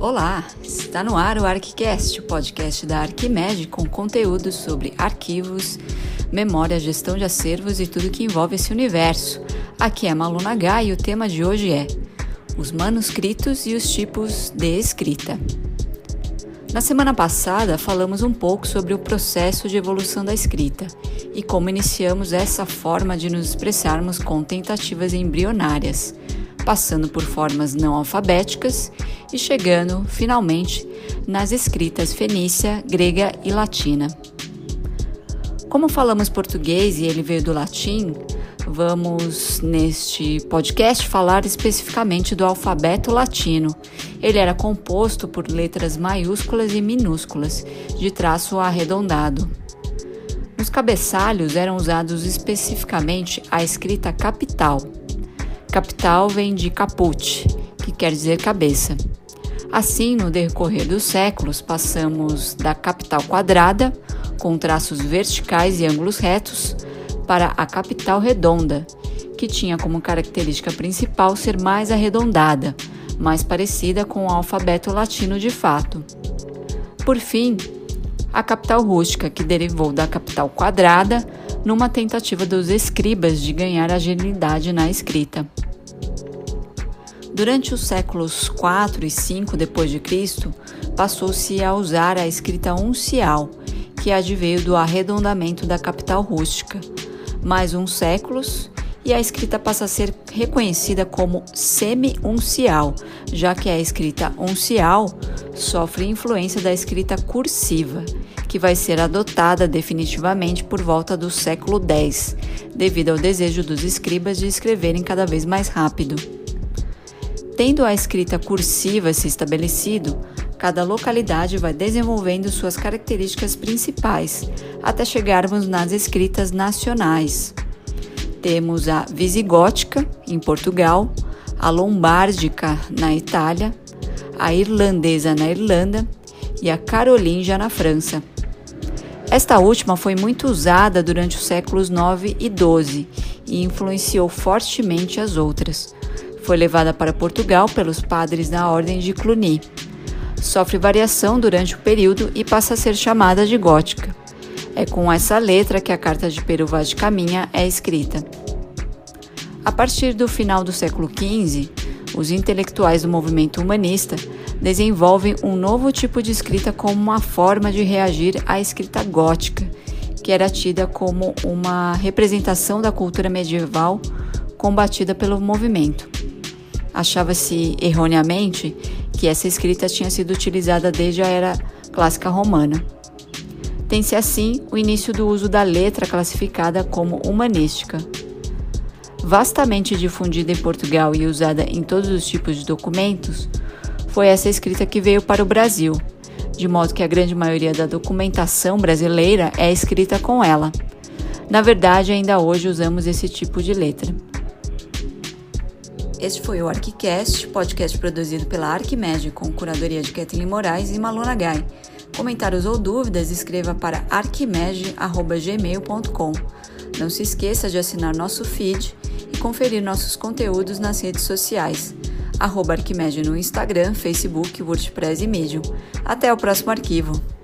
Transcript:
Olá, está no ar o ArcCast, o podcast da Arquimed com conteúdos sobre arquivos, memória, gestão de acervos e tudo que envolve esse universo. Aqui é Malu Nagai e o tema de hoje é os manuscritos e os tipos de escrita. Na semana passada, falamos um pouco sobre o processo de evolução da escrita e como iniciamos essa forma de nos expressarmos com tentativas embrionárias, passando por formas não alfabéticas e chegando, finalmente, nas escritas fenícia, grega e latina. Como falamos português e ele veio do latim, vamos neste podcast falar especificamente do alfabeto latino. Ele era composto por letras maiúsculas e minúsculas, de traço arredondado. Nos cabeçalhos eram usados especificamente a escrita capital. Capital vem de caput, que quer dizer cabeça. Assim, no decorrer dos séculos, passamos da capital quadrada, com traços verticais e ângulos retos, para a capital redonda, que tinha como característica principal ser mais arredondada, mais parecida com o alfabeto latino de fato. Por fim, a capital rústica, que derivou da capital quadrada, numa tentativa dos escribas de ganhar agilidade na escrita. Durante os séculos 4 e 5 depois de Cristo, passou-se a usar a escrita uncial, que adveio do arredondamento da capital rústica. Mais uns séculos e a escrita passa a ser reconhecida como semi-uncial, já que a escrita uncial sofre influência da escrita cursiva, que vai ser adotada definitivamente por volta do século X, devido ao desejo dos escribas de escreverem cada vez mais rápido. Tendo a escrita cursiva se estabelecido, cada localidade vai desenvolvendo suas características principais, até chegarmos nas escritas nacionais. Temos a visigótica, em Portugal, a lombárdica, na Itália, a irlandesa na Irlanda e a carolíngia na França. Esta última foi muito usada durante os séculos 9 e 12 e influenciou fortemente as outras. Foi levada para Portugal pelos padres da Ordem de Cluny. Sofre variação durante o período e passa a ser chamada de gótica. É com essa letra que a carta de Peru Vaz de Caminha é escrita. A partir do final do século XV, os intelectuais do movimento humanista desenvolvem um novo tipo de escrita como uma forma de reagir à escrita gótica, que era tida como uma representação da cultura medieval combatida pelo movimento. Achava-se erroneamente que essa escrita tinha sido utilizada desde a era clássica romana. Tem-se assim o início do uso da letra classificada como humanística. Vastamente difundida em Portugal e usada em todos os tipos de documentos, foi essa escrita que veio para o Brasil, de modo que a grande maioria da documentação brasileira é escrita com ela. Na verdade, ainda hoje usamos esse tipo de letra. Este foi o ArquiCast, podcast produzido pela Arquimed com curadoria de Kathleen Moraes e Maluna Gai. Comentários ou dúvidas, escreva para arquimed.gmail.com. Não se esqueça de assinar nosso feed e conferir nossos conteúdos nas redes sociais arroba Arquimedes no Instagram, Facebook, WordPress e Medium. Até o próximo arquivo!